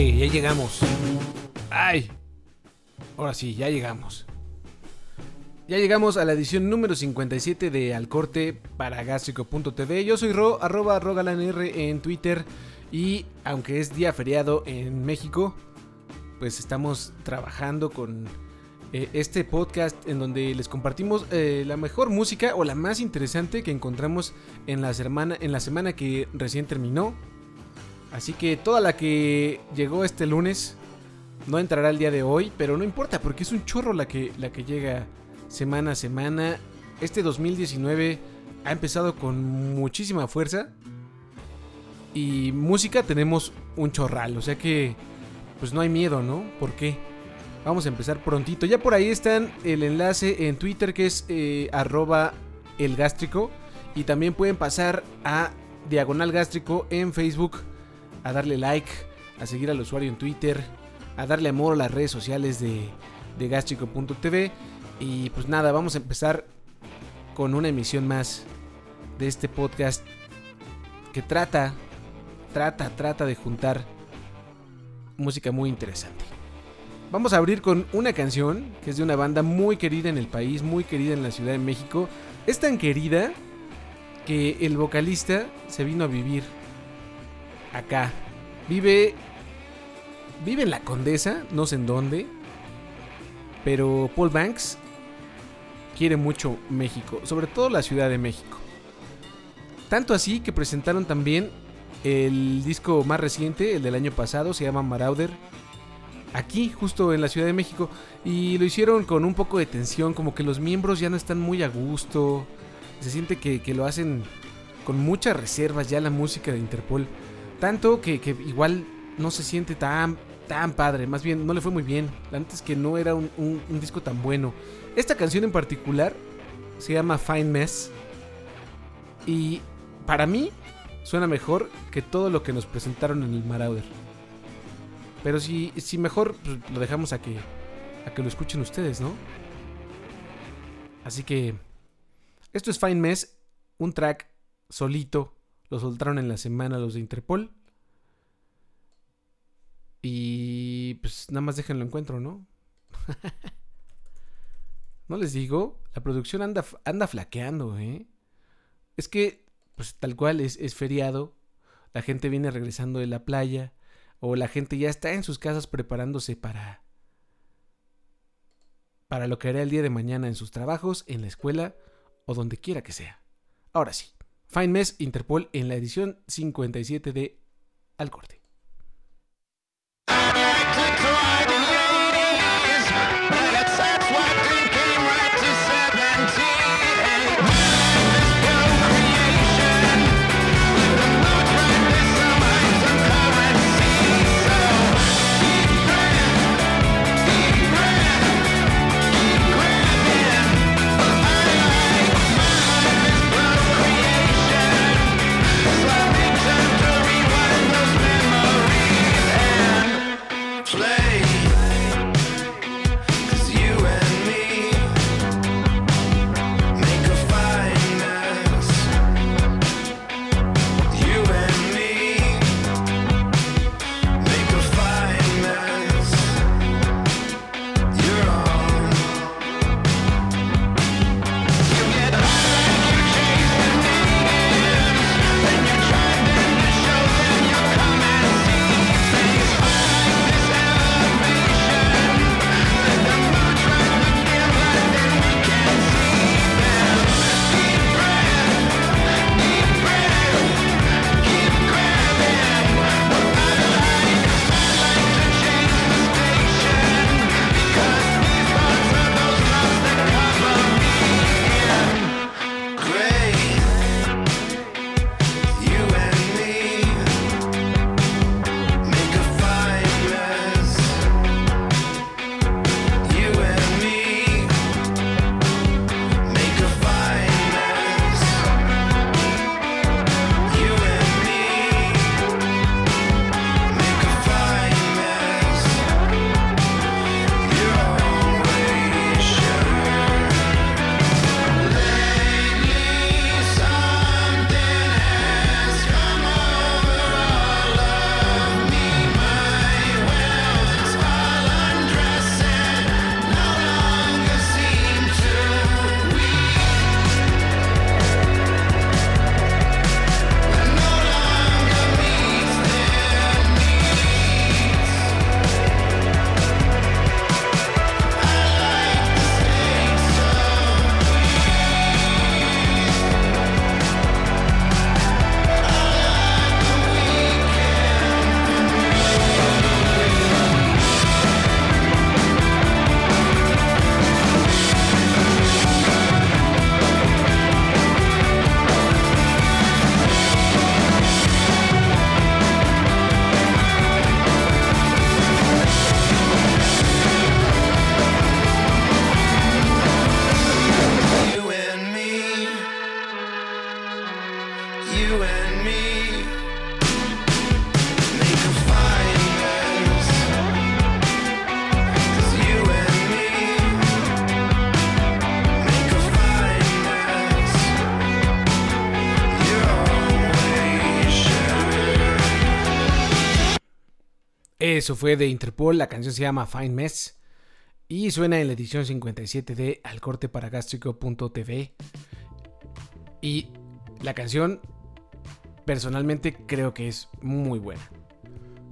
Ya llegamos. ¡Ay! Ahora sí, ya llegamos. Ya llegamos a la edición número 57 de Al Corte para Gástrico.tv. Yo soy Ro, arroba rogalanr en Twitter. Y aunque es día feriado en México, pues estamos trabajando con eh, este podcast en donde les compartimos eh, la mejor música o la más interesante que encontramos en la, semana, en la semana que recién terminó. Así que toda la que llegó este lunes no entrará el día de hoy, pero no importa porque es un chorro la que, la que llega semana a semana. Este 2019 ha empezado con muchísima fuerza y música tenemos un chorral, o sea que pues no hay miedo, ¿no? ¿Por qué? Vamos a empezar prontito. Ya por ahí están el enlace en Twitter que es eh, arroba elgástrico. Y también pueden pasar a Diagonal Gástrico en Facebook. A darle like, a seguir al usuario en Twitter. A darle amor a las redes sociales de, de. Y pues nada, vamos a empezar con una emisión más de este podcast que trata, trata, trata de juntar música muy interesante. Vamos a abrir con una canción que es de una banda muy querida en el país, muy querida en la Ciudad de México. Es tan querida que el vocalista se vino a vivir acá. Vive vive en la Condesa, no sé en dónde, pero Paul Banks quiere mucho México, sobre todo la Ciudad de México. Tanto así que presentaron también el disco más reciente, el del año pasado, se llama Marauder aquí, justo en la Ciudad de México. Y lo hicieron con un poco de tensión, como que los miembros ya no están muy a gusto. Se siente que, lo hacen con muchas reservas ya la música de Interpol. Tanto que, igual no se siente tan, tan padre. Más bien, no le fue muy bien. Antes que no era un, un disco tan bueno. Esta canción en particular se llama Fine Mess. Y para mí suena mejor que todo lo que nos presentaron en el Marauder. Pero si, si mejor pues, lo dejamos a que, a que lo escuchen ustedes, ¿no? Así que esto es Fine Mess, un track solito. Lo soltaron en la semana los de Interpol. Y pues nada más déjenlo encuentro, ¿no? no les digo, la producción anda, anda flaqueando, ¿eh? Es que, pues tal cual, es, es feriado. La gente viene regresando de la playa o la gente ya está en sus casas preparándose para para lo que hará el día de mañana en sus trabajos, en la escuela o donde quiera que sea. Ahora sí, Fine Mess Interpol en la edición 57 de Al Corte. Eso fue de Interpol, la canción se llama Fine Mess y suena en la edición 57 de Al corte para. Y la canción, personalmente, creo que es muy buena.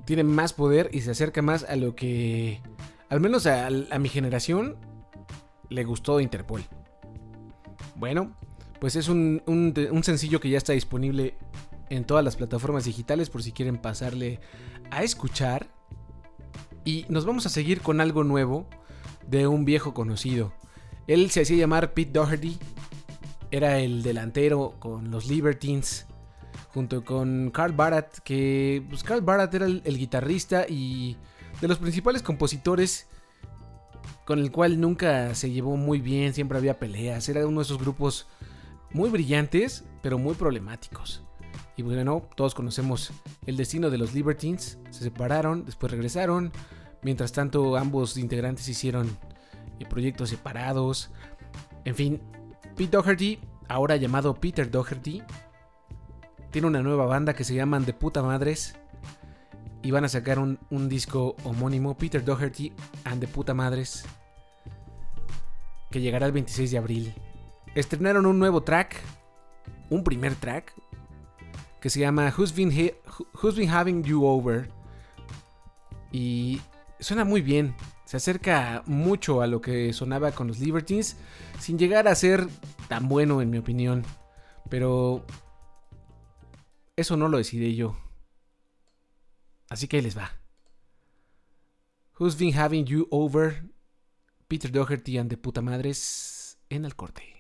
Tiene más poder y se acerca más a lo que, al menos a, mi generación, le gustó de Interpol. Bueno, pues es un sencillo que ya está disponible en todas las plataformas digitales por si quieren pasarle a escuchar. Y nos vamos a seguir con algo nuevo de un viejo conocido. Él se hacía llamar Pete Doherty. Era el delantero con los Libertines. Junto con Carl Barat. Que pues Carl Barat era el, guitarrista y de los principales compositores. Con el cual nunca se llevó muy bien. Siempre había peleas. Era uno de esos grupos muy brillantes. Pero muy problemáticos. Y bueno, todos conocemos el destino de los Libertines. Se separaron, después regresaron. Mientras tanto, ambos integrantes hicieron eh, proyectos separados. En fin, Pete Doherty, ahora llamado Peter Doherty, tiene una nueva banda que se llaman De Puta Madres. Y van a sacar un, disco homónimo, Peter Doherty and De Puta Madres, que llegará el 26 de abril. Estrenaron un nuevo track, un primer track, que se llama Who's Been, Who's Been Having You Over. Y suena muy bien. Se acerca mucho a lo que sonaba con los Libertines, sin llegar a ser tan bueno en mi opinión. Pero eso no lo decidí yo. Así que ahí les va. Who's been having you over? Peter Doherty and the puta madres en el corte.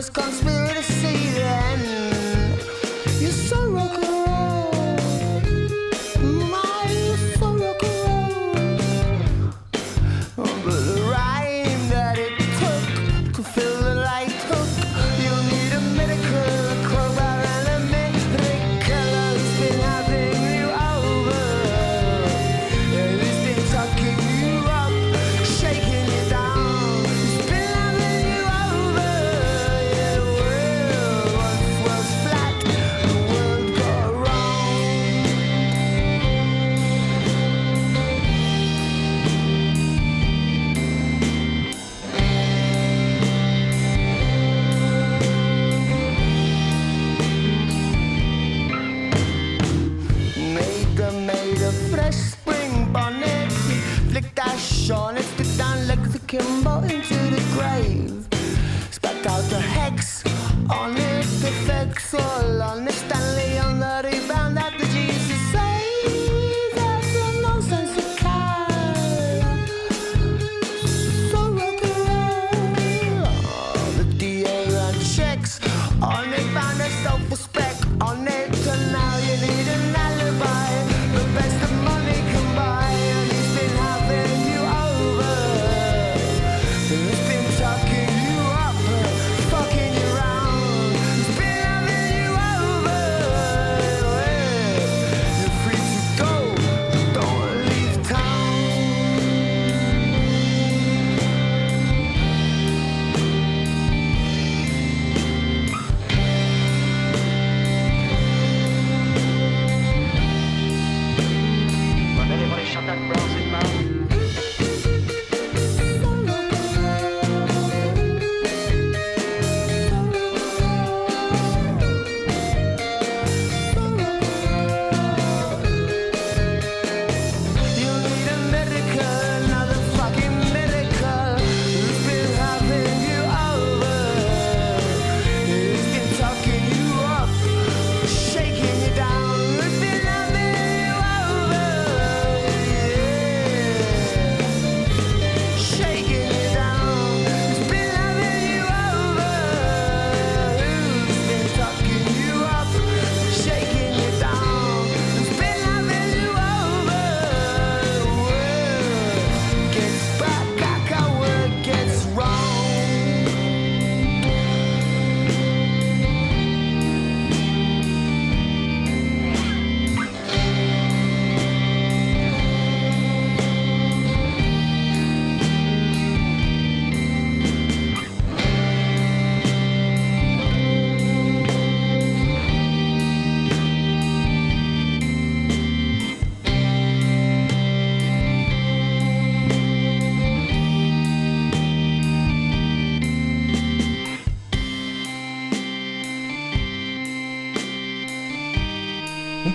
Christmas comes with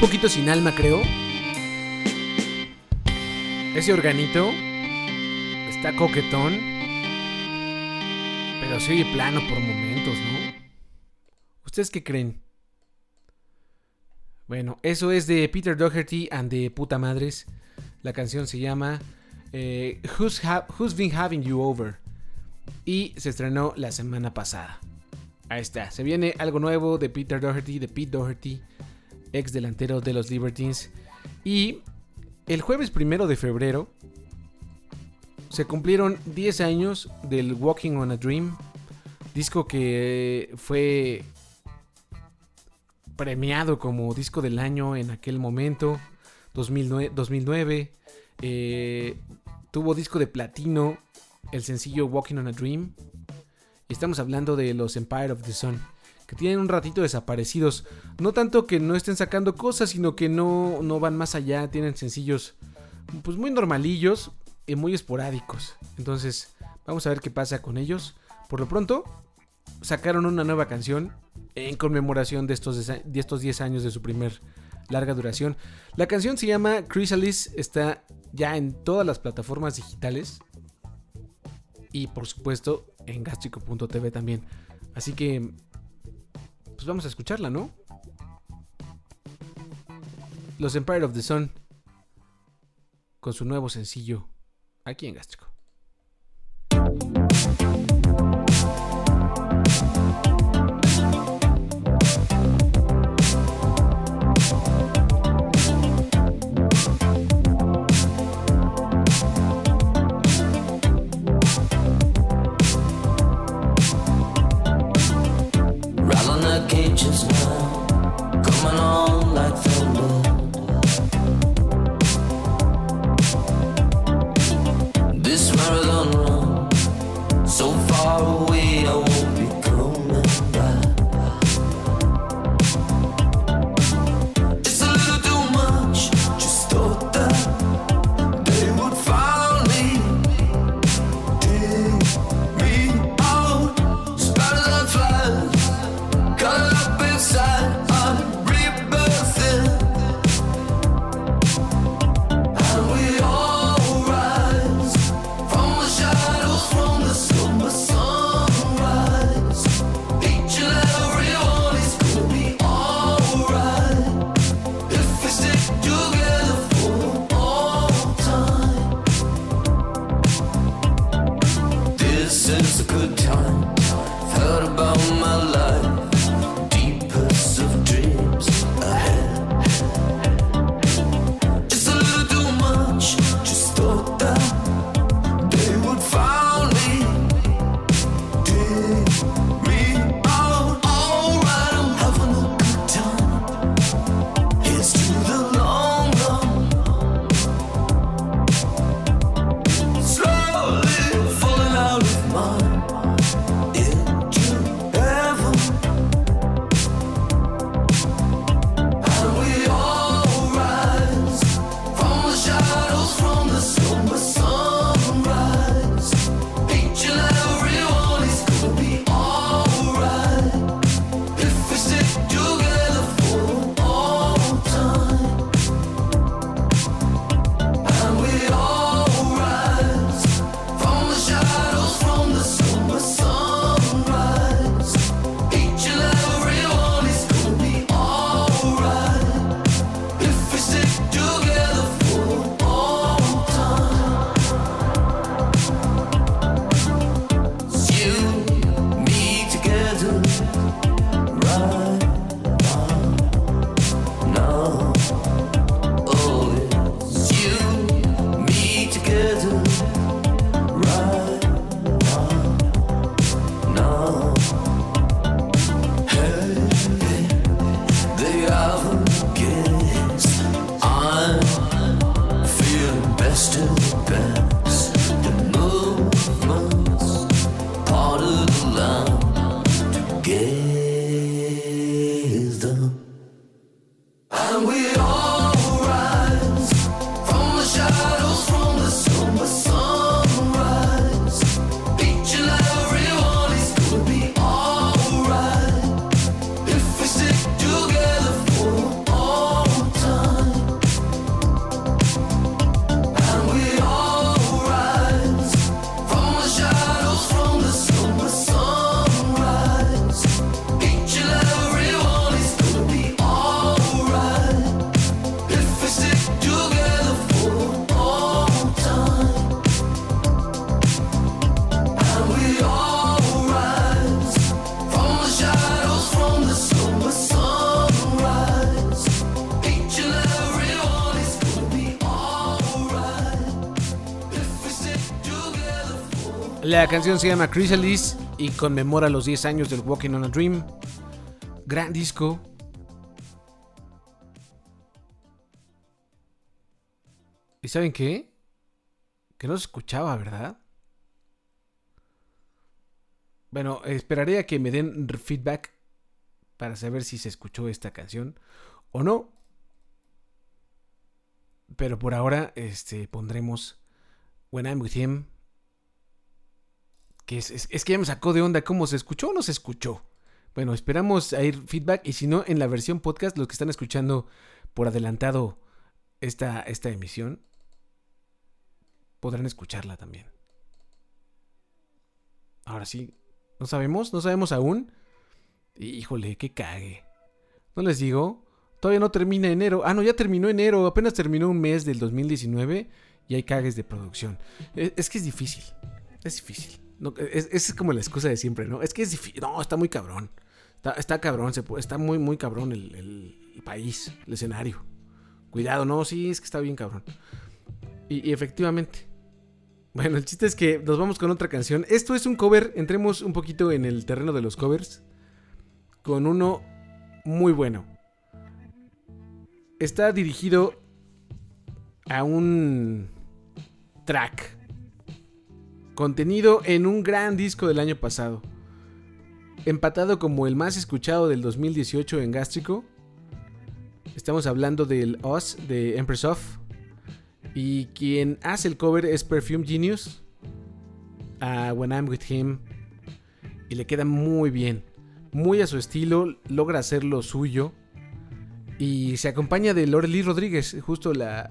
poquito sin alma, creo. Ese organito está coquetón. Pero se oye plano por momentos, ¿no? ¿Ustedes qué creen? Bueno, eso es de Peter Doherty and de Puta Madres. La canción se llama eh, Who's, Who's Been Having You Over? Y se estrenó la semana pasada. Ahí está, se viene algo nuevo de Peter Doherty, de Pete Doherty, ex delantero de los Libertines. Y el jueves primero de febrero se cumplieron 10 años del Walking on a Dream, disco que fue premiado como disco del año en aquel momento, 2009. 2009 eh, tuvo disco de platino el sencillo Walking on a Dream. Y estamos hablando de los Empire of the Sun, que tienen un ratito desaparecidos. No tanto que no estén sacando cosas, sino que no, no van más allá. Tienen sencillos pues muy normalillos y muy esporádicos. Entonces, vamos a ver qué pasa con ellos. Por lo pronto, sacaron una nueva canción en conmemoración de estos, de estos 10 años de su primer larga duración. La canción se llama Chrysalis, está ya en todas las plataformas digitales y por supuesto en gastrico.tv también. Así que, pues vamos a escucharla, ¿no? Los Empire of the Sun con su nuevo sencillo aquí en Gástrico. La canción se llama Chrysalis y conmemora los 10 años del Walking on a Dream. Gran disco. ¿Y saben qué? Que no se escuchaba, ¿verdad? Bueno, esperaré a que me den feedback para saber si se escuchó esta canción o no. Pero por ahora, este, pondremos When I'm With Him. Que es, que ya me sacó de onda cómo se escuchó o no se escuchó. Bueno, esperamos a ir feedback y si no, en la versión podcast, los que están escuchando por adelantado esta, esta emisión, podrán escucharla también. Ahora sí, no sabemos, no sabemos aún. Híjole, qué cague. No les digo, todavía no termina enero. Ah, no, ya terminó enero, apenas terminó un mes del 2019 y hay cagues de producción. E, es, que es difícil, es difícil. No, es, es, como la excusa de siempre, ¿no? Es que es difícil. No, está muy cabrón. Está, cabrón, se está muy, muy cabrón el, el, país, el escenario. Cuidado, no, sí, es que está bien cabrón. y, y efectivamente, bueno, el chiste es que nos vamos con otra canción. Esto es un cover, entremos un poquito en el terreno de los covers. Con uno muy bueno. Está dirigido a un track. Contenido en un gran disco del año pasado. Empatado como el más escuchado del 2018 en Gástrico. Estamos hablando del Us de Empress of y quien hace el cover es Perfume Genius. A When I'm With Him. Y le queda muy bien. Muy a su estilo. Logra hacer lo suyo. Y se acompaña de Lorely Rodríguez, justo la,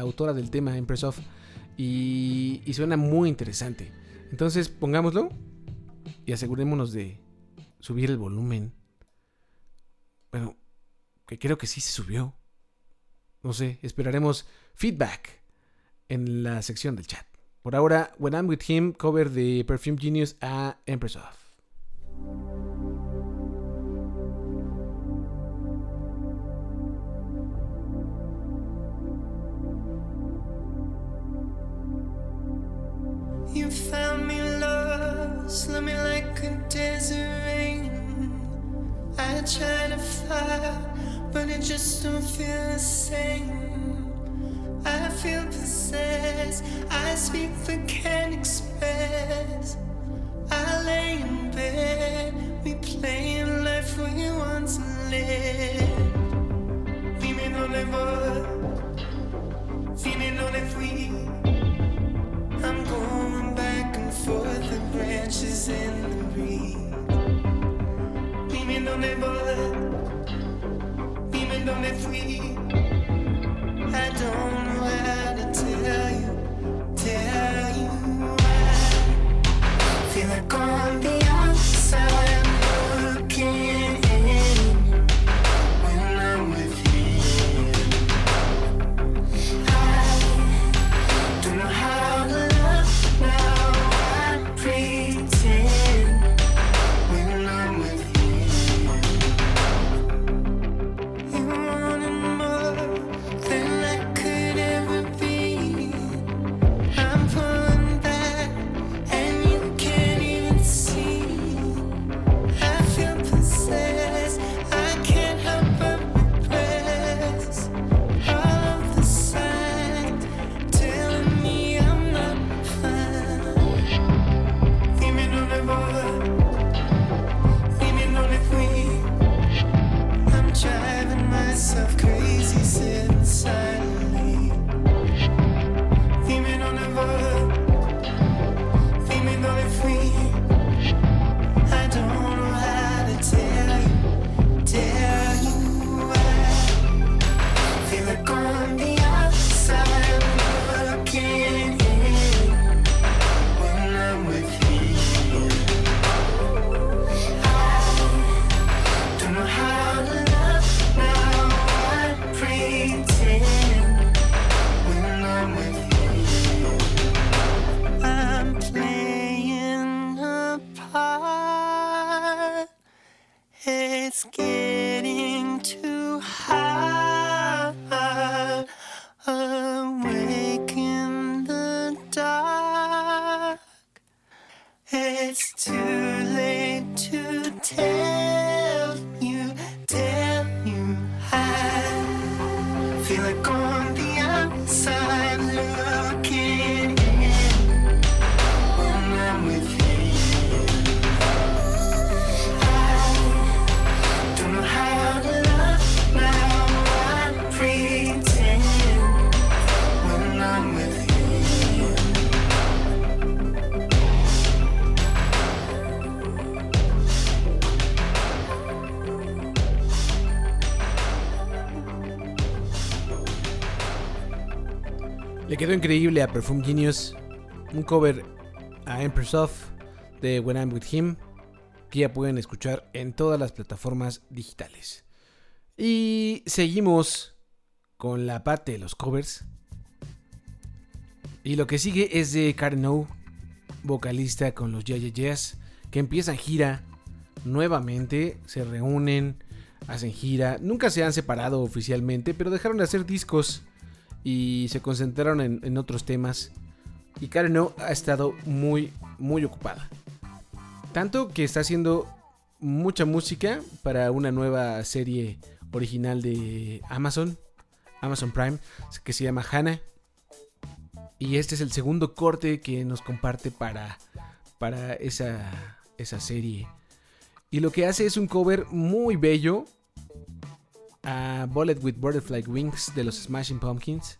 autora del tema Empress of. Y, y suena muy interesante. Entonces pongámoslo. Y asegurémonos de subir el volumen. Bueno, que creo que sí se subió. No sé, esperaremos feedback en la sección del chat. Por ahora, When I'm With Him, cover de Perfume Genius a Empress of. You found me lost, love me like a desert rain. I try to fight, but it just don't feel the same. I feel possessed. I speak but can't express. I lay in bed, replaying life we once lived. Dime dónde voy, dime dónde. I'm going back and forth, the branches in the breeze. Dime dónde voy, dime dónde fui. I don't know how to tell you, tell you why. Feel like going quedó increíble a Perfume Genius. Un cover a Empress Of de When I'm With Him. Que ya pueden escuchar en todas las plataformas digitales. Y seguimos con la parte de los covers. Y lo que sigue es de Karen O, vocalista con los Yeah, que empiezan gira nuevamente, se reúnen, hacen gira. Nunca se han separado oficialmente, pero dejaron de hacer discos y se concentraron en, otros temas. Y Karen ha estado muy, muy ocupada. Tanto que está haciendo mucha música para una nueva serie original de Amazon, Amazon Prime, que se llama Hannah. Y este es el segundo corte que nos comparte para, para esa, esa serie. Y lo que hace es un cover muy bello a Bullet with Butterfly Wings de los Smashing Pumpkins.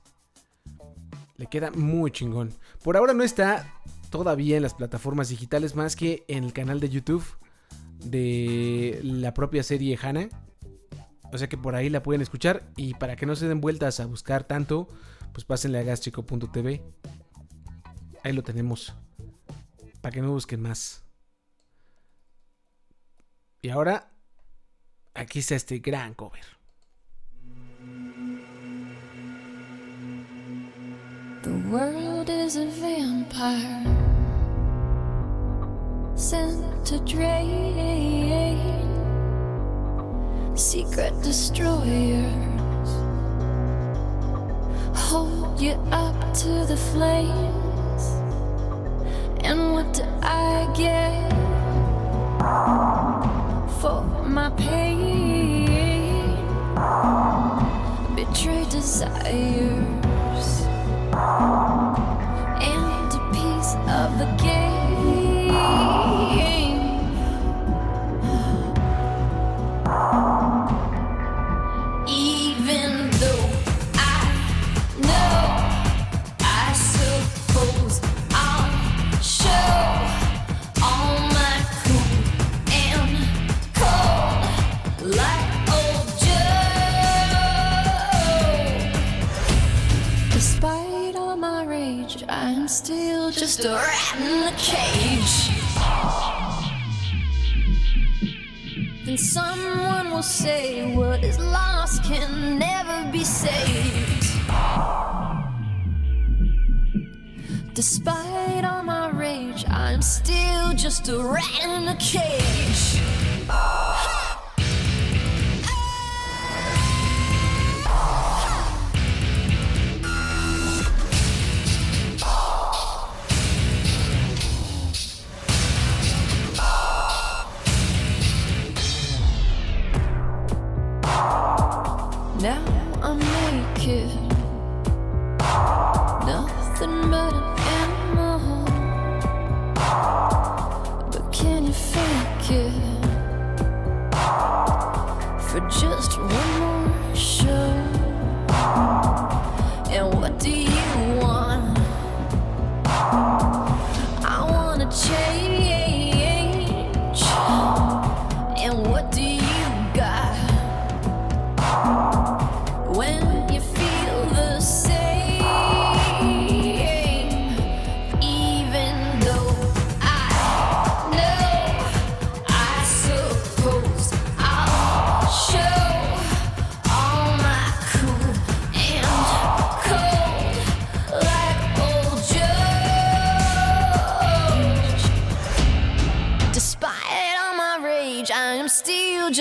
Le queda muy chingón. Por ahora no está todavía en las plataformas digitales más que en el canal de YouTube de la propia serie Hannah. O sea que por ahí la pueden escuchar. Y para que no se den vueltas a buscar tanto, pues pásenle a gastrico.tv. Ahí lo tenemos. Para que no busquen más. Y ahora, aquí está este gran cover. The world is a vampire sent to drain secret destroyers. Hold you up to the flames, and what do I get for my pain? Betrayed desire and a piece of the game. Just a rat in a cage. Then someone will say what is lost can never be saved. Despite all my rage, I'm still just a rat in a cage. Now I'm naked, nothing but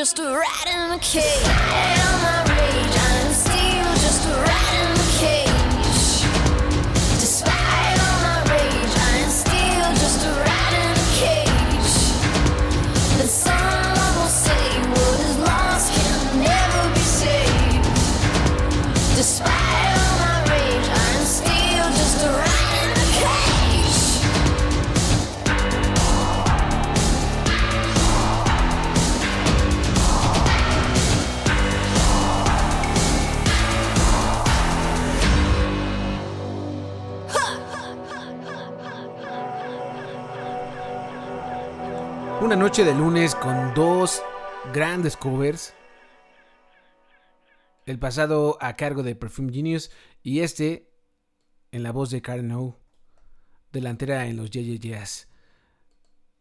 just a rat in a cage. Noche de lunes con dos grandes covers. El pasado a cargo de Perfume Genius y este en la voz de Karen O, delantera en los JJ Jazz.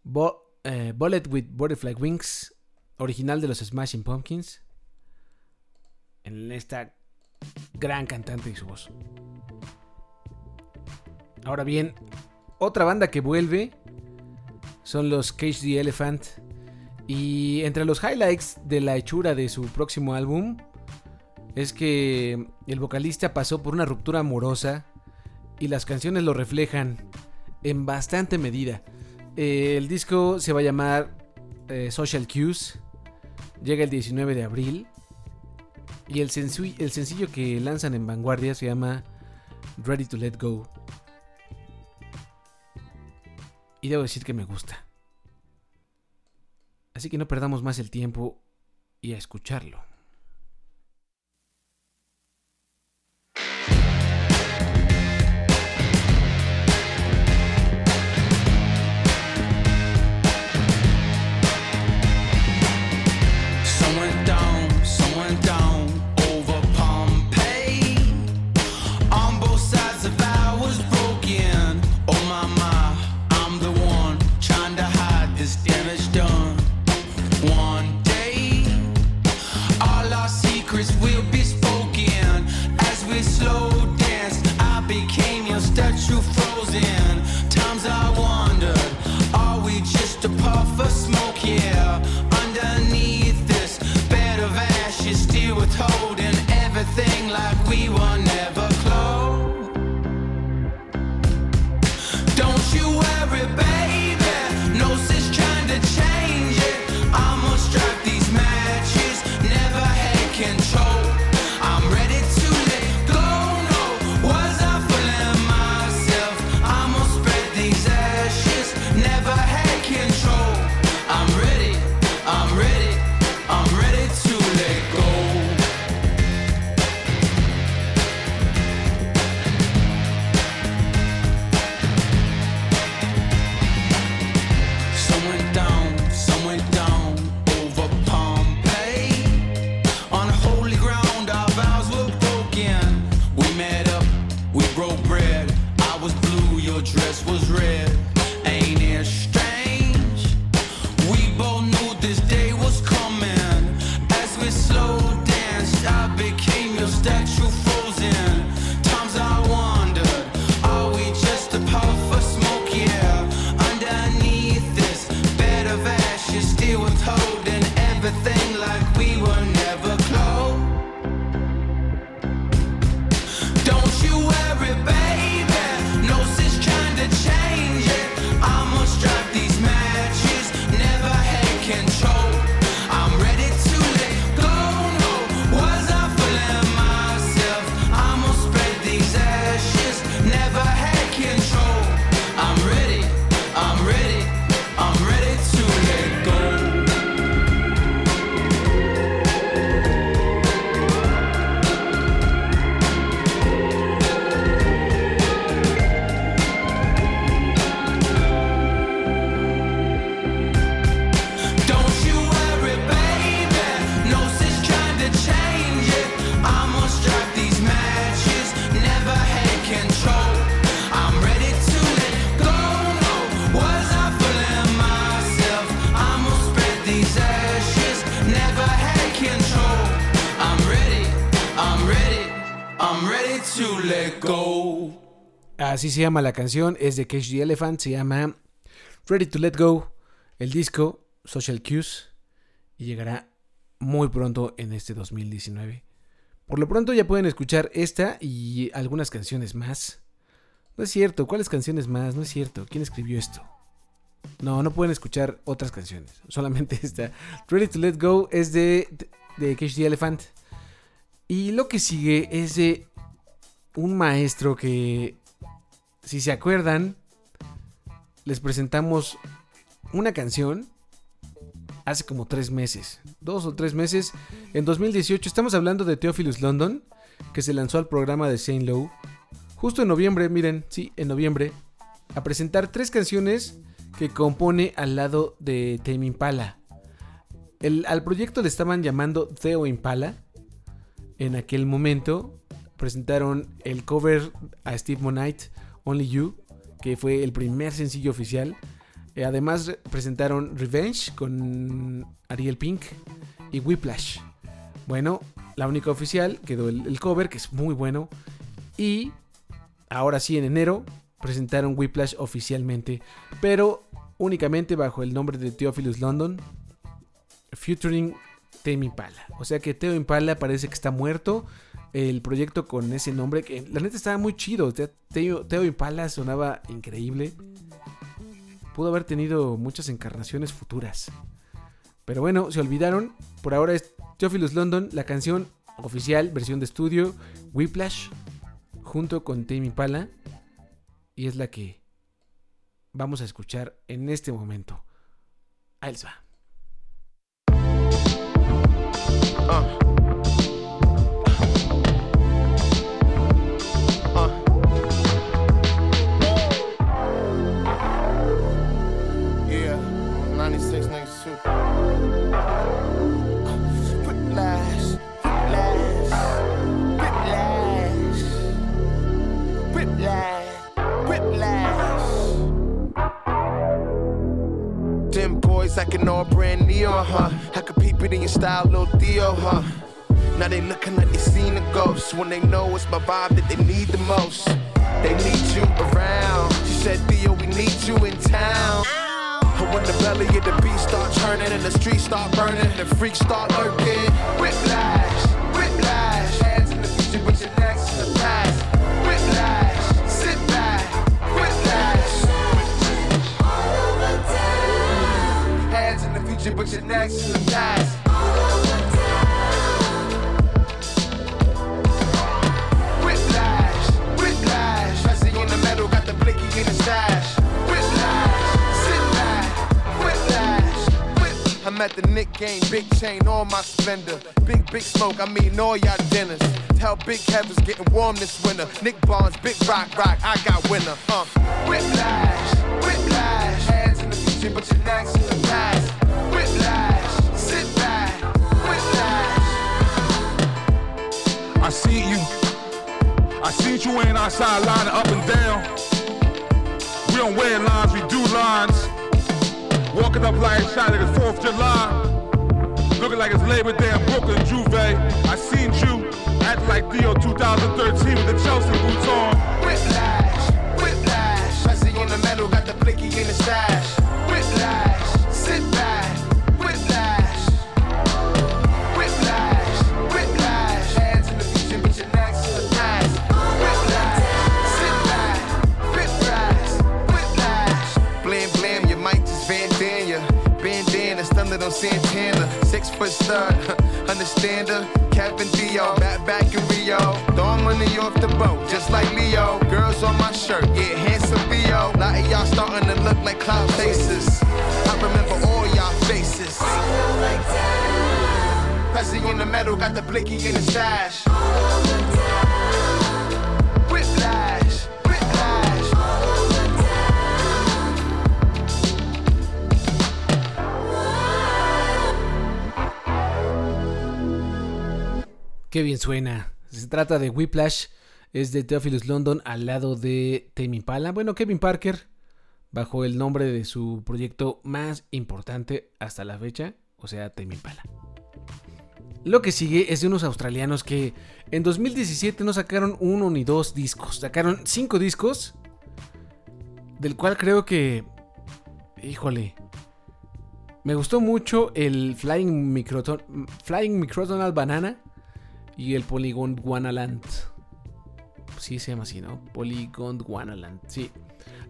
Bo- eh, Bullet with Butterfly Wings, original de los Smashing Pumpkins. En esta gran cantante y su voz. Ahora bien, otra banda que vuelve son los Cage the Elephant. Y entre los highlights de la hechura de su próximo álbum es que el vocalista pasó por una ruptura amorosa y las canciones lo reflejan en bastante medida. Eh, el disco se va a llamar eh, Social Cues. Llega el 19 de abril. Y el, sencillo que lanzan en vanguardia se llama Ready to Let Go. Y debo decir que me gusta. Así que no perdamos más el tiempo y a escucharlo. Así se llama la canción, es de Cage the Elephant, se llama Ready to Let Go, el disco Social Cues, y llegará muy pronto en este 2019. Por lo pronto ya pueden escuchar esta y algunas canciones más. No es cierto, ¿cuáles canciones más? No es cierto, ¿quién escribió esto? No, no pueden escuchar otras canciones, solamente esta. Ready to Let Go es de, de Cage the Elephant. Y lo que sigue es de un maestro que si se acuerdan, les presentamos una canción hace como tres meses, dos o tres meses, en 2018. Estamos hablando de Theophilus London, que se lanzó al programa de Saint Lowe, justo en noviembre, miren, sí, en noviembre, a presentar tres canciones que compone al lado de Tame Impala. Al proyecto le estaban llamando Theo Impala. En aquel momento presentaron el cover a Steve Monite, Only You, que fue el primer sencillo oficial. Eh, Además re- presentaron Revenge con Ariel Pink y Whiplash. Bueno, la única oficial quedó el, el cover, que es muy bueno. Y ahora sí, en enero, presentaron Whiplash oficialmente, pero únicamente bajo el nombre de Theophilus London, featuring Tame Impala. O sea que Teo Impala parece que está muerto. El proyecto con ese nombre, que la neta estaba muy chido. Teo, Teo Impala sonaba increíble. Pudo haber tenido muchas encarnaciones futuras. Pero bueno, se olvidaron. Por ahora es Theophilus London, la canción oficial, versión de estudio, Whiplash, junto con Tame Impala. Y es la que vamos a escuchar en este momento. Ahí les. Yeah, boys acting all brand new, huh? I could peep it in your style, little Theo, huh? Now they looking like they seen a ghost when they know it's my vibe that they need the most. They need you around. She said, Theo, we need you in town. And when the belly of the beast start turning and the streets start burning and the freaks start lurking, whiplash, Future but your necks in the past. Whiplash, whiplash. I see in the metal, got the blicky in the stash. I'm at the Nick game, big chain on my spender. Big, big smoke, I mean all y'all dinners. Tell Big Kevin's getting warm this winter. Nick Barnes, big rock, rock, I got winner. Uh. Whiplash, whiplash. Hands in the future, but your neck's in the I see you. I seen you ain't outside lining up and down. We don't wear lines, we do lines. Walking up like shot like it's 4th of July. Looking like it's Labor Day in Brooklyn, Juve. I seen you act like Theo 2013 with the Chelsea boots on. Whiplash, whiplash. I see in the metal, got the blicky in the stash. Whiplash, On Santana. Six foot stud, understand her? Kevin Dio, back back in Rio. Throwing money off the boat, just like Leo. Girls on my shirt, yeah, handsome Theo. Lot of y'all starting to look like cloud faces. I remember all y'all faces. Pressy in the metal, got the blicky in the stash. Qué bien suena. Se trata de Whiplash. Es de Theophilus London al lado de Tame Impala. Bueno, Kevin Parker, bajo el nombre de su proyecto más importante hasta la fecha, o sea, Tame Impala. Lo que sigue es de unos australianos que en 2017 no sacaron uno ni dos discos, sacaron cinco discos, del cual creo que, híjole, me gustó mucho el Flying, Flying Microtonal Banana y el Polygon Guanaland. Sí se llama así, ¿no? Polygon Guanaland, sí.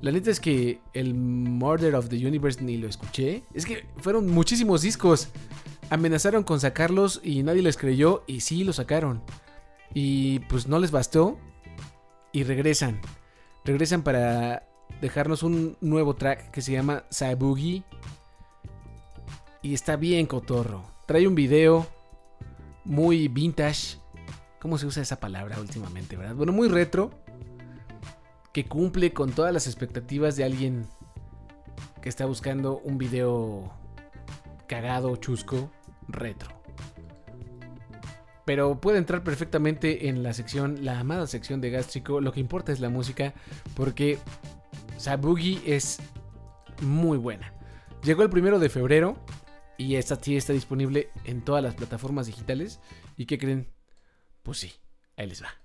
La neta es que el Murder of the Universe ni lo escuché. Es que fueron muchísimos discos. Amenazaron con sacarlos y nadie les creyó y sí lo sacaron. Y pues no les bastó y regresan. Regresan para dejarnos un nuevo track que se llama Sabugi. Y está bien cotorro. Trae un video muy vintage. ¿Cómo se usa esa palabra últimamente, verdad? Bueno, muy retro. Que cumple con todas las expectativas de alguien que está buscando un video cagado, chusco, retro. Pero puede entrar perfectamente en la sección, la amada sección de gástrico. Lo que importa es la música porque Sabugi es muy buena. Llegó el primero de febrero y esta sí está disponible en todas las plataformas digitales. ¿Y qué creen? Pues sí, ahí les va.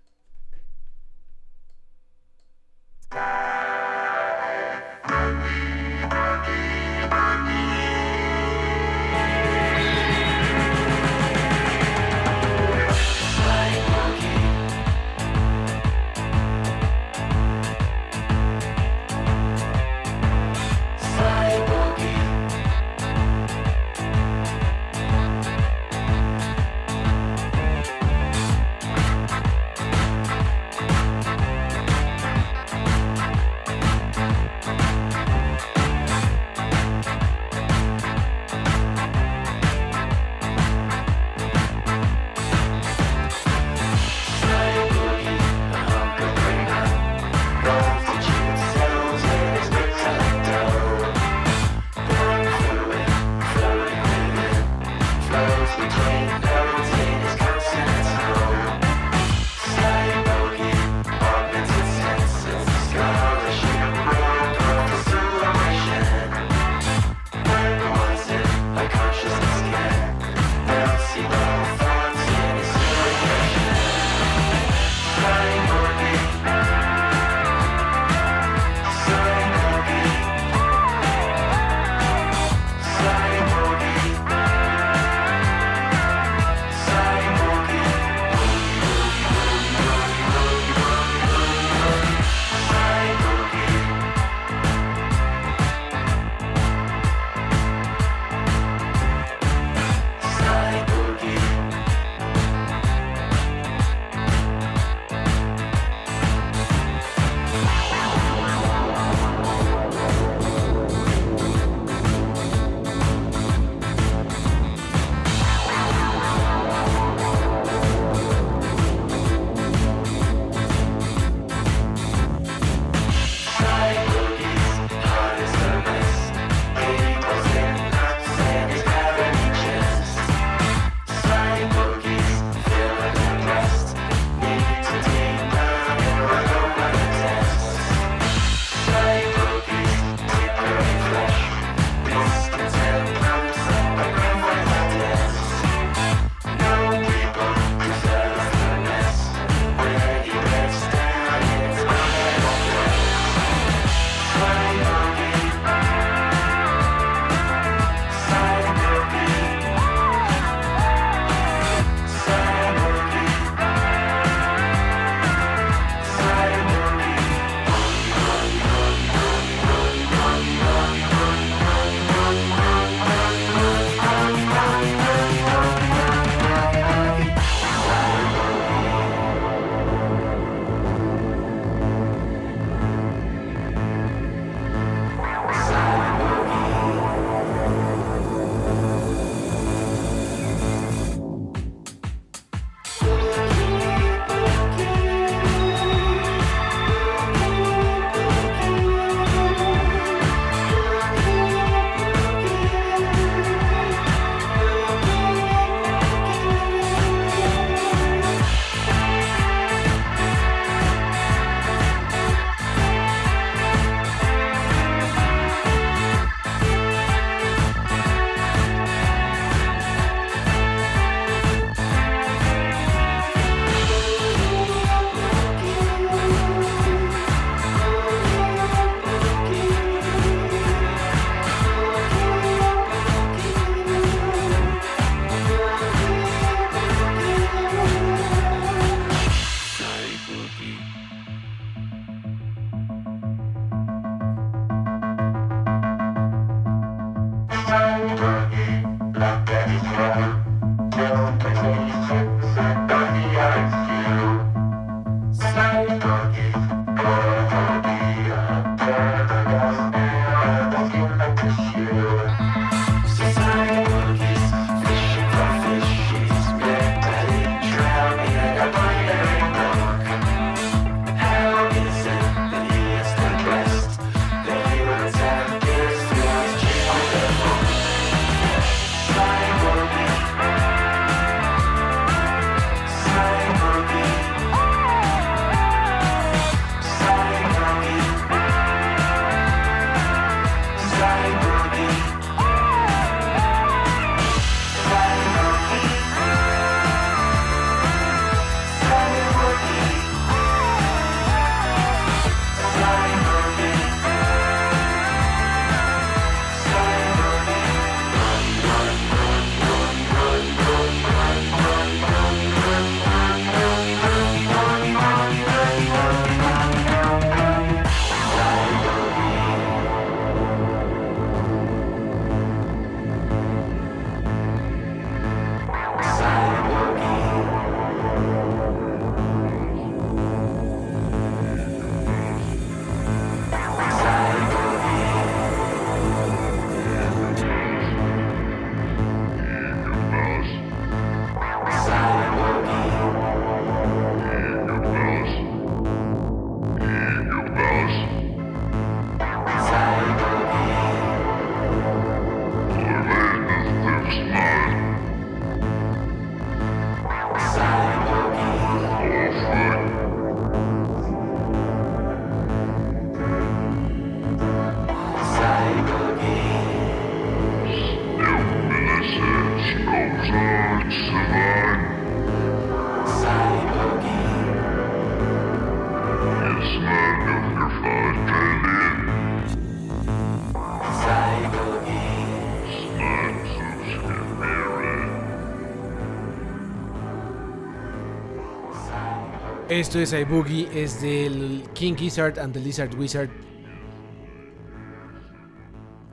Esto es iBoogie, es del King Gizzard and the Lizard Wizard.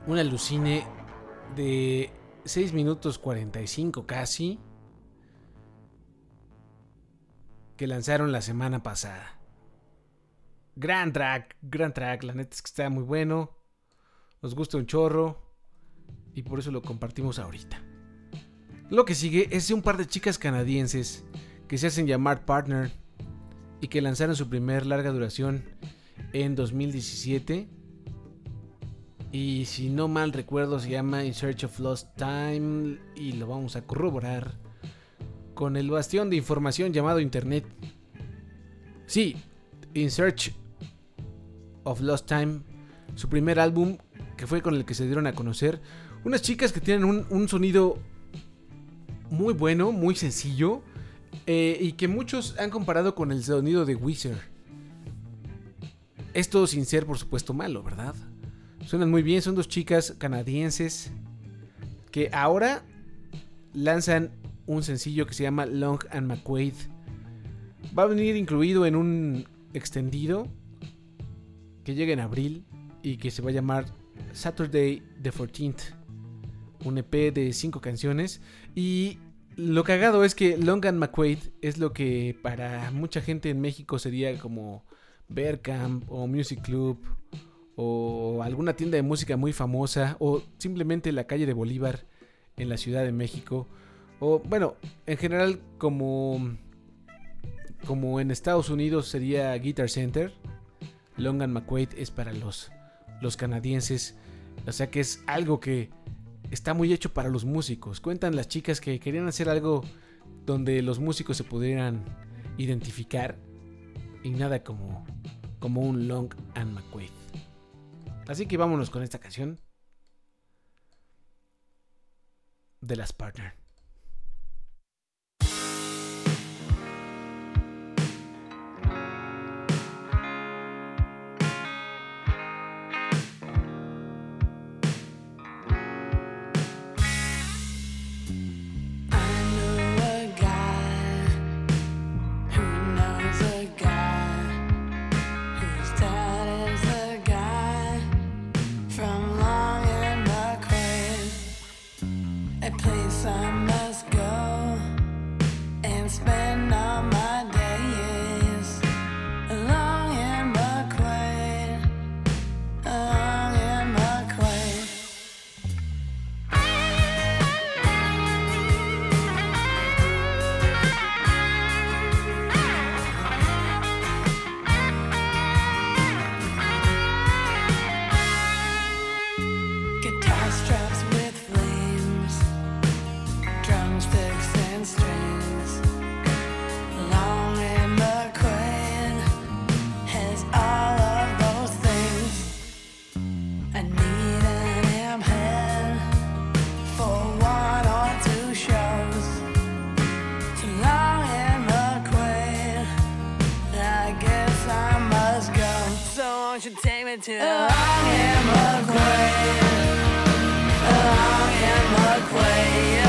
Un alucine de 6 minutos 45 casi. Que lanzaron la semana pasada. Gran track, gran track. La neta es que está muy bueno. Nos gusta un chorro. Y por eso lo compartimos ahorita. Lo que sigue es de un par de chicas canadienses que se hacen llamar Partner y que lanzaron su primer larga duración en 2017. Y si no mal recuerdo se llama In Search of Lost Time y lo vamos a corroborar con el bastión de información llamado Internet. Sí, In Search of Lost Time, su primer álbum que fue con el que se dieron a conocer. Unas chicas que tienen un, sonido muy bueno, muy sencillo. Eh, y que muchos han comparado con el sonido de Weezer. Esto sin ser, por supuesto, malo, ¿verdad? Suenan muy bien, son dos chicas canadienses que ahora lanzan un sencillo que se llama Long and McQuaid. Va a venir incluido en un extendido que llega en abril y que se va a llamar Saturday the 14th. Un EP de 5 canciones. Y lo cagado es que Long and McQuaid es lo que para mucha gente en México sería como Camp o Music Club o alguna tienda de música muy famosa o simplemente la calle de Bolívar en la Ciudad de México. O bueno, en general como como en Estados Unidos sería Guitar Center, Long and McQuaid es para los los canadienses, o sea que es algo que está muy hecho para los músicos. Cuentan las chicas que querían hacer algo donde los músicos se pudieran identificar y nada como, como un Long and McQuaid. Así que vámonos con esta canción de las Partner. Won't you take me to Long and McQuaid? Long and McQuaid.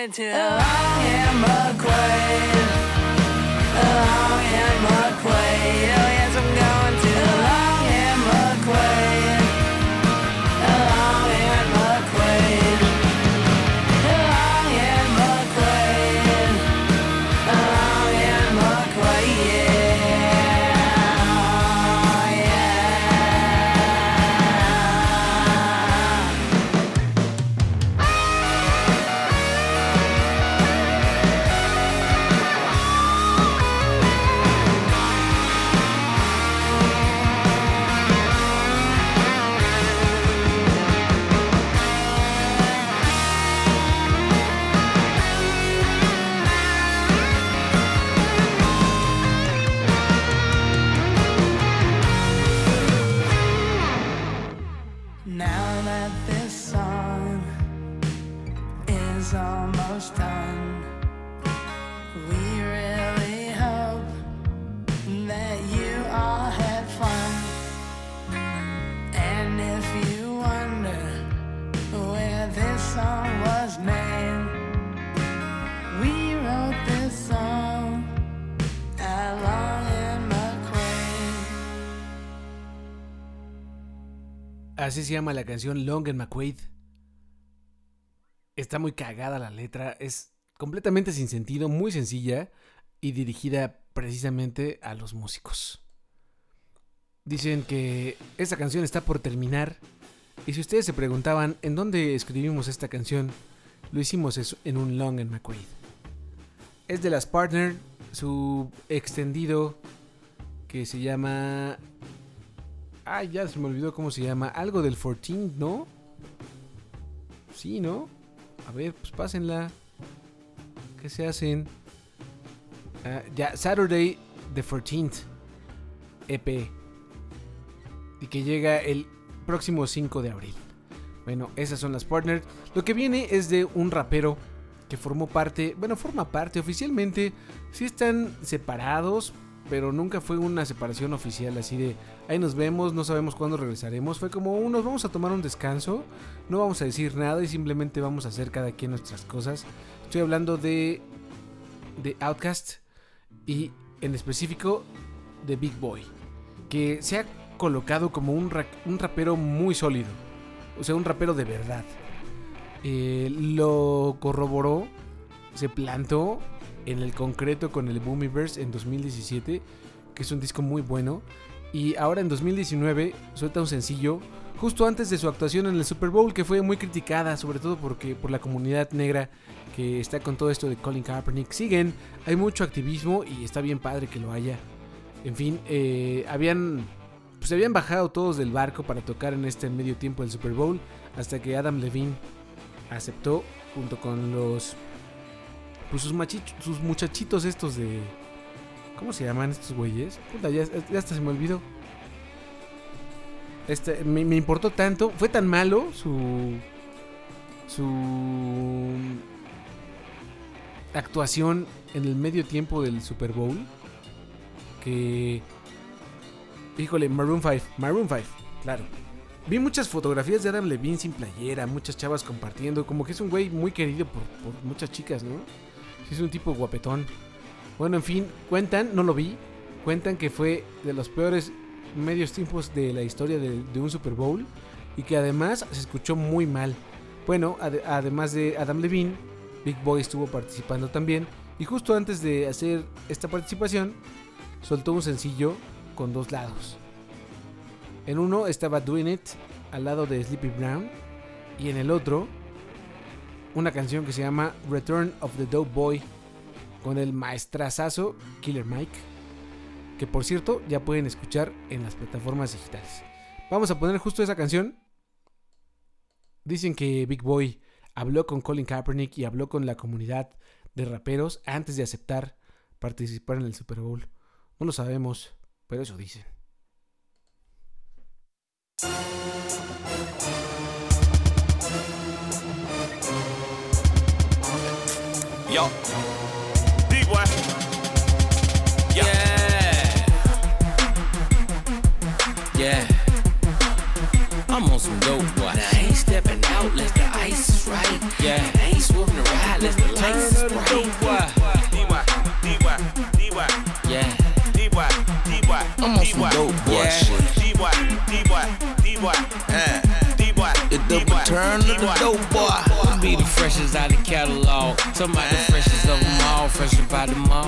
Won't you take me to Long and McQuaid? Long and McQuaid. Oh yes, Así se llama la canción Long and McQuaid. Está muy cagada la letra, es completamente sin sentido, muy sencilla y dirigida precisamente a los músicos. Dicen que esta canción está por terminar y si ustedes se preguntaban en dónde escribimos esta canción, lo hicimos en un Long and McQuaid. Es de las Partner, su extendido que se llama Ay, ya se me olvidó cómo se llama. Algo del 14, ¿no? Sí, ¿no? A ver, pues pásenla. ¿Qué se hacen? Ah, ya, Saturday the 14th EP. Y que llega el próximo 5 de abril. Bueno, esas son las partners. Lo que viene es de un rapero que formó parte, bueno, forma parte oficialmente. Sí están separados, pero nunca fue una separación oficial así de ahí nos vemos, no sabemos cuándo regresaremos. Fue como "Uh, nos vamos a tomar un descanso, no vamos a decir nada y simplemente vamos a hacer cada quien nuestras cosas. Estoy hablando de de Outcast y en específico de Big Boy, que se ha colocado como un, un rapero muy sólido, o sea, un rapero de verdad. Eh, lo corroboró, se plantó en el concreto con el Boomiverse en 2017, que es un disco muy bueno. Y ahora en 2019 suelta un sencillo justo antes de su actuación en el Super Bowl, que fue muy criticada, sobre todo porque por la comunidad negra que está con todo esto de Colin Kaepernick. Siguen, hay mucho activismo y está bien padre que lo haya. En fin, eh, habían pues, se habían bajado todos del barco para tocar en este medio tiempo del Super Bowl hasta que Adam Levine aceptó junto con los pues sus machichos, sus muchachitos estos de ¿cómo se llaman estos güeyes? Puta, ya, hasta se me olvidó. Este, me, importó tanto, fue tan malo su su actuación en el medio tiempo del Super Bowl que híjole, Maroon 5, Maroon 5, claro. Vi muchas fotografías de Adam Levine sin playera, muchas chavas compartiendo, como que es un güey muy querido por muchas chicas, ¿no? Es un tipo guapetón. Bueno, en fin, cuentan, no lo vi, cuentan que fue de los peores medios tiempos de la historia de, un Super Bowl y que además se escuchó muy mal. Bueno, ade- además de Adam Levine, Big Boy estuvo participando también y justo antes de hacer esta participación soltó un sencillo con dos lados. En uno estaba Doing It al lado de Sleepy Brown y en el otro una canción que se llama Return of the Dope Boy con el maestrazazo Killer Mike, que por cierto ya pueden escuchar en las plataformas digitales. Vamos a poner justo esa canción. Dicen que Big Boy habló con Colin Kaepernick y habló con la comunidad de raperos antes de aceptar participar en el Super Bowl. No lo sabemos, pero eso dicen. Yo. D-Boy. Yeah. Yeah. I'm on some dope, boy. Now I ain't stepping out unless the ice is right. Yeah. I ain't swerving the ride unless the lights is bright. D-Boy. D-Boy. D-Boy. D-Boy. Yeah. D-Boy. D-Boy. I'm on some dope boy Yeah. shit. D-Boy. D-Boy. D-Boy. Uh, D-Boy. It's the D-Boy. return of the D-Boy. dope boy. Be the freshest out the catalog. Somebody the freshest of them all. Fresh about the mall.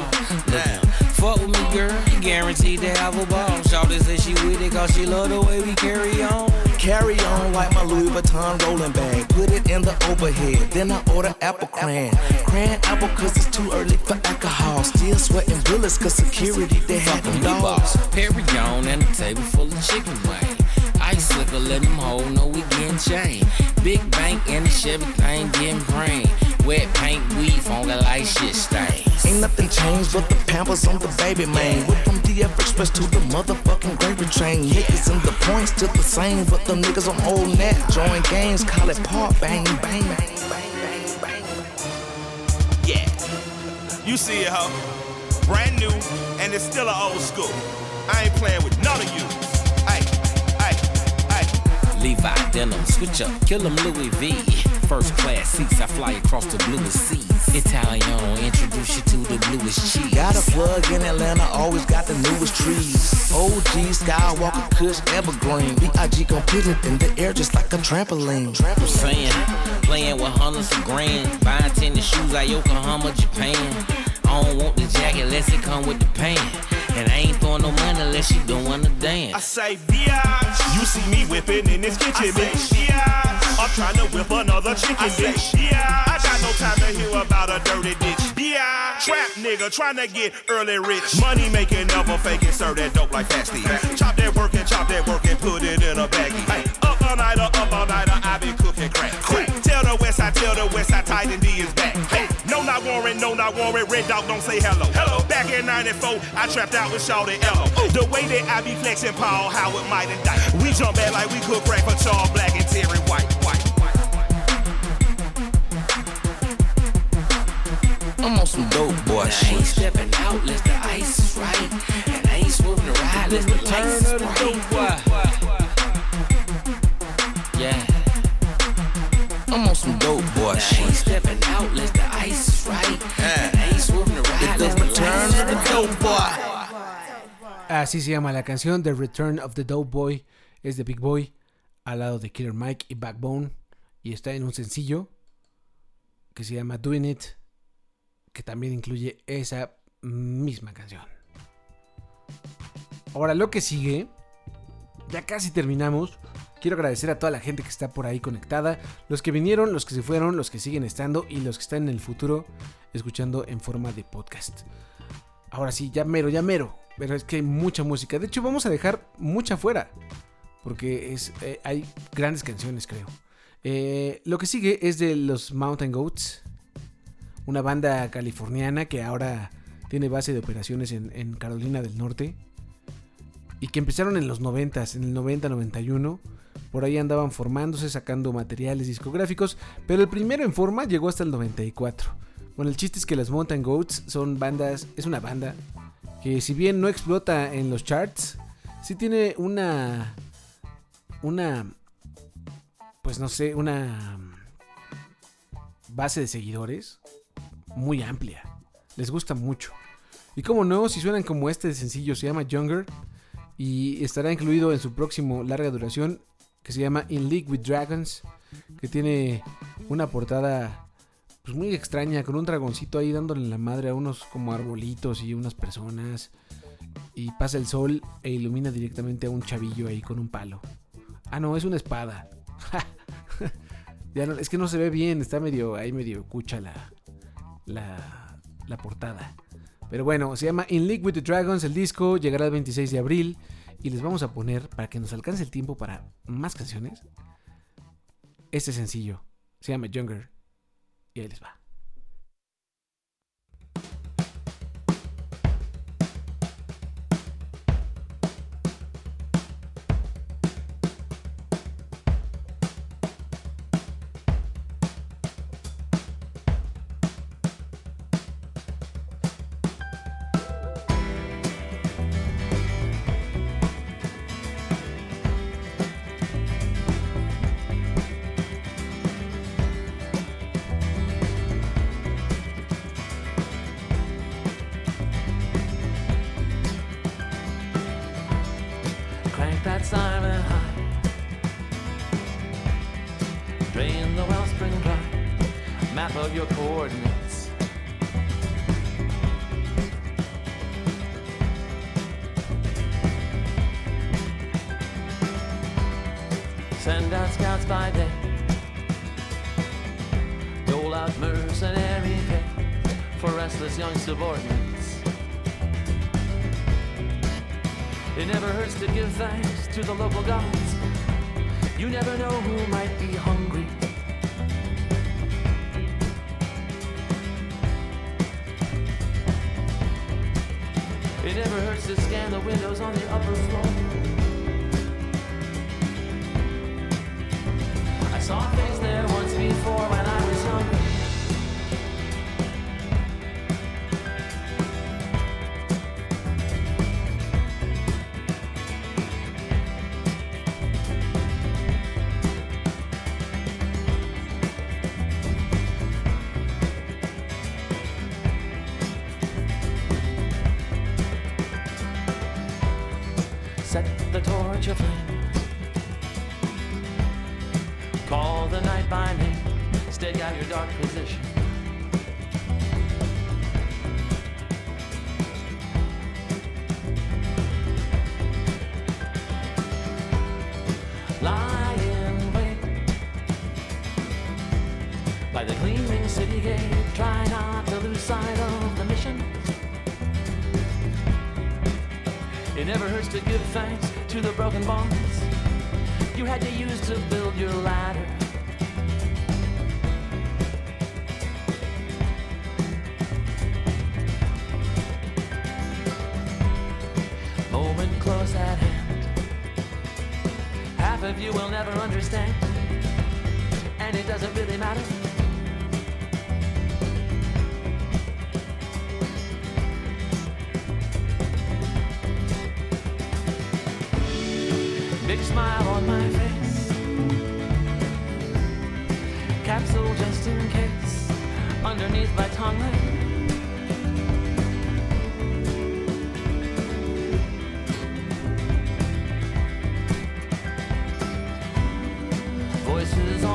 Look, fuck with me, girl. You guaranteed to have a ball. Shawty say she with it cause she love the way we carry on. Carry on like my Louis Vuitton rolling bag. Put it in the overhead. Then I order apple cran. Cran apple cause it's too early for alcohol. Still sweating bullets cause security they had them dogs. meatballs. Perry on and a table full of chicken wing. Ice liquor, let them hold, know we getting chain. Big bank and the Chevy thing getting brain. Wet paint, weed, funky like shit stains. Ain't nothing changed but the pampers on the baby man. Went from DF Express to the motherfucking gravy train. Niggas and the points still the same, but them niggas on old net join games, call it part bang bang bang bang bang bang. Yeah. You see it, ho. Brand new, and it's still an old school. I ain't playing with none of you. Levi denim, switch up, kill them Louis V. First class seats, I fly across the bluest seas. Italiano, introduce you to the bluest cheese. Got a plug in Atlanta, always got the newest trees. OG, Skywalker, Kush, Evergreen. B.I.G. gon' put it in the air just like a trampoline. I'm saying, playing with hundreds of grand. Buying tennis shoes out Yokohama, Japan. I don't want the jacket unless it come with the pants. And I ain't throwing no money unless you don't wanna dance. I say, biatch. You see me whipping in this kitchen, bitch. Yeah. I'm trying to whip another chicken, bitch. Yeah. I got no time to hear about a dirty bitch. Yeah. Trap nigga trying to get early rich. Money making, never faking. Serve that dope like fasty. Chop that work and chop that work and put it in a baggie. Hey, up all night, up all night, the west side, tell the west side, Titan D is back. Hey, no, not Warren, no, not Warren. Red dog don't say hello. Hello. Back in 94, I trapped out with Shawty Ello. The way that I be flexing Paul Howard might indict. We jump back like we cook crack for Charles Black and Terry White. White, white, white. I'm on some dope boy I ain't shit. stepping out unless the ice is right. And I ain't swerving the ride unless the lights is right. Así se llama la canción, The Return of the Dope Boy. Es de Big Boy, al lado de Killer Mike y Backbone. Y está en un sencillo que se llama Doing It, que también incluye esa misma canción. Ahora lo que sigue, ya casi terminamos. Quiero agradecer a toda la gente que está por ahí conectada, los que vinieron, los que se fueron, los que siguen estando y los que están en el futuro escuchando en forma de podcast. Ahora sí, ya mero, ya mero. Pero es que hay mucha música. De hecho, vamos a dejar mucha fuera. Porque es, eh, hay grandes canciones, creo. Eh, lo que sigue es de los Mountain Goats. Una banda californiana que ahora tiene base de operaciones en, en Carolina del Norte. Y que empezaron en los 90, en el 90-91. Por ahí andaban formándose, sacando materiales discográficos. Pero el primero en forma llegó hasta el 94. Bueno, el chiste es que los Mountain Goats son bandas, es una banda que si bien no explota en los charts, sí tiene una una pues no sé, una base de seguidores muy amplia. Les gusta mucho. Y como no, si suenan como este sencillo, se llama Younger y estará incluido en su próximo larga duración que se llama In League with Dragons, que tiene una portada pues muy extraña con un dragoncito ahí dándole la madre a unos como arbolitos y unas personas y pasa el sol e ilumina directamente a un chavillo ahí con un palo. Ah, no, es una espada. es que no se ve bien, está medio ahí medio cucha la la la portada. Pero bueno, se llama In League with the Dragons, el disco llegará el 26 de abril y les vamos a poner para que nos alcance el tiempo para más canciones. Este sencillo se llama Younger y ahí les va. Your coordinates. Send out scouts by day. Dole out mercenary pay for restless young subordinates. It never hurts to give thanks to the local gods. You never know who might be hungry. On the upper to the broken bonds you had to use to build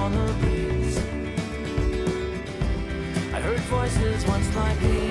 I heard voices once like these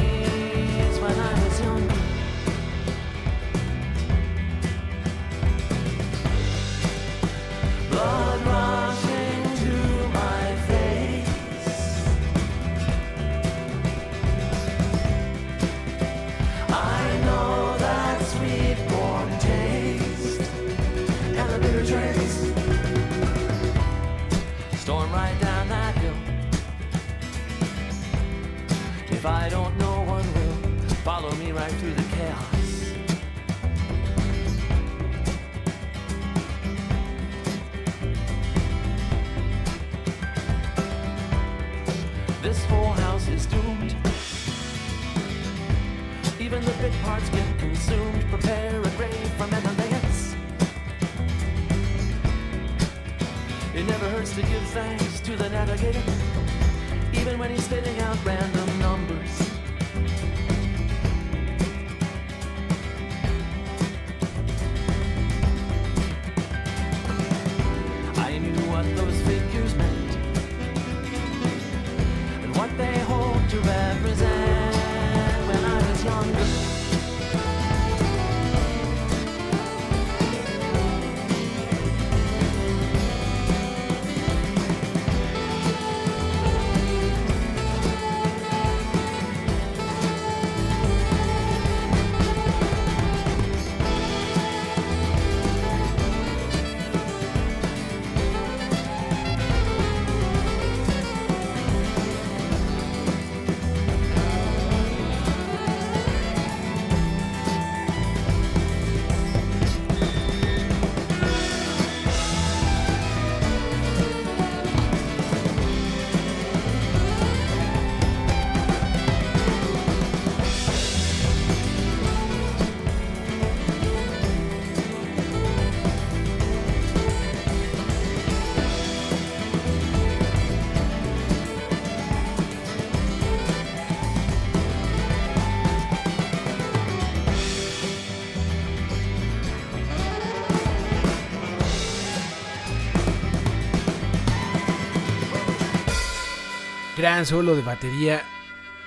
Solo de batería,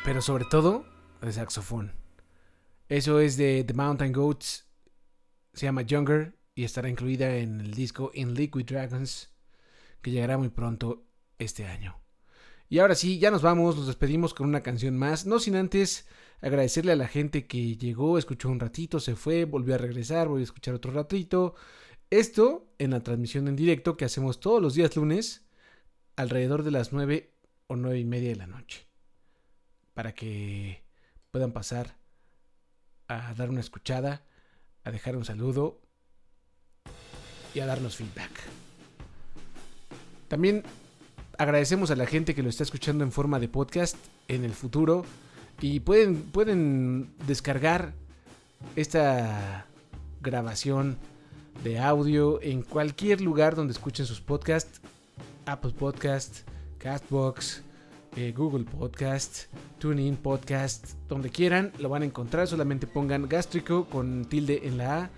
pero sobre todo de saxofón. Eso es de The Mountain Goats. Se llama Younger y estará incluida en el disco In Liquid Dragons, que llegará muy pronto este año. Y ahora sí, ya nos vamos, nos despedimos con una canción más, no sin antes agradecerle a la gente que llegó, escuchó un ratito, se fue, volvió a regresar, volvió a escuchar otro ratito. Esto en la transmisión en directo que hacemos todos los días lunes, alrededor de las 9 o 9 y media de la noche. Para que puedan pasar a dar una escuchada a dejar un saludo y a darnos feedback. También agradecemos a la gente que lo está escuchando en forma de podcast en el futuro y pueden, pueden descargar esta grabación de audio en cualquier lugar donde escuchen sus podcasts. Apple Podcast, Castbox, eh, Google Podcast, TuneIn Podcast, donde quieran lo van a encontrar. Solamente pongan gástrico con tilde en la A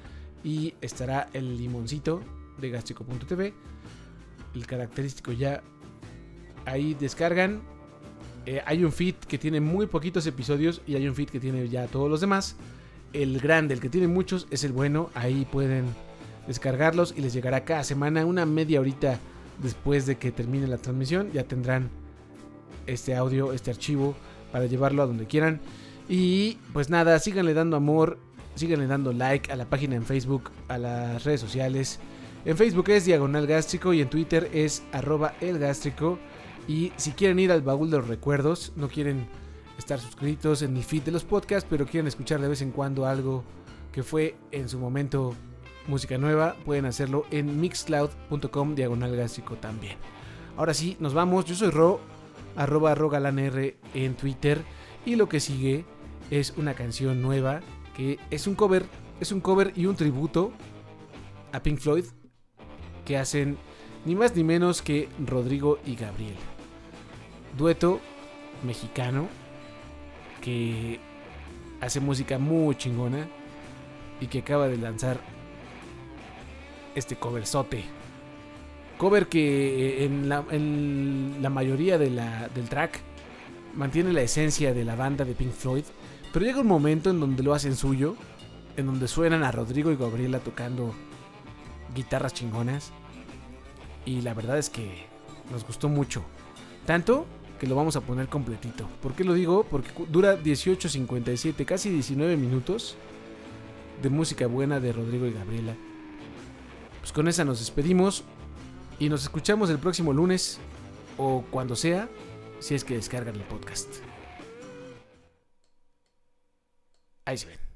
y estará el limoncito de gástrico.tv. El característico ya ahí descargan. Eh, hay un feed que tiene muy poquitos episodios y hay un feed que tiene ya todos los demás. El grande, el que tiene muchos, es el bueno. Ahí pueden descargarlos y les llegará cada semana una media horita después de que termine la transmisión. Ya tendrán este audio, este archivo para llevarlo a donde quieran. Y pues nada, síganle dando amor, síganle dando like a la página en Facebook, a las redes sociales. En Facebook es Diagonal Gástrico y en Twitter es arroba el gástrico. Y si quieren ir al baúl de los recuerdos, no quieren estar suscritos en mi feed de los podcasts, pero quieren escuchar de vez en cuando algo que fue en su momento música nueva, pueden hacerlo en mixcloud.com diagonal gástrico también. Ahora sí, nos vamos. Yo soy Ro, arroba rogalanr en Twitter. Y lo que sigue es una canción nueva que es un cover, es un cover y un tributo a Pink Floyd que hacen ni más ni menos que Rodrigo y Gabriel. Dueto mexicano que hace música muy chingona y que acaba de lanzar este coverzote. Cover que en la, en la mayoría de la, del track mantiene la esencia de la banda de Pink Floyd, pero llega un momento en donde lo hacen suyo, en donde suenan a Rodrigo y Gabriela tocando guitarras chingonas. Y la verdad es que nos gustó mucho. Tanto que lo vamos a poner completito. ¿Por qué lo digo? Porque dura 18.57, casi 19 minutos de música buena de Rodrigo y Gabriela. Pues con esa nos despedimos y nos escuchamos el próximo lunes o cuando sea, si es que descargan el podcast. Ahí se ven.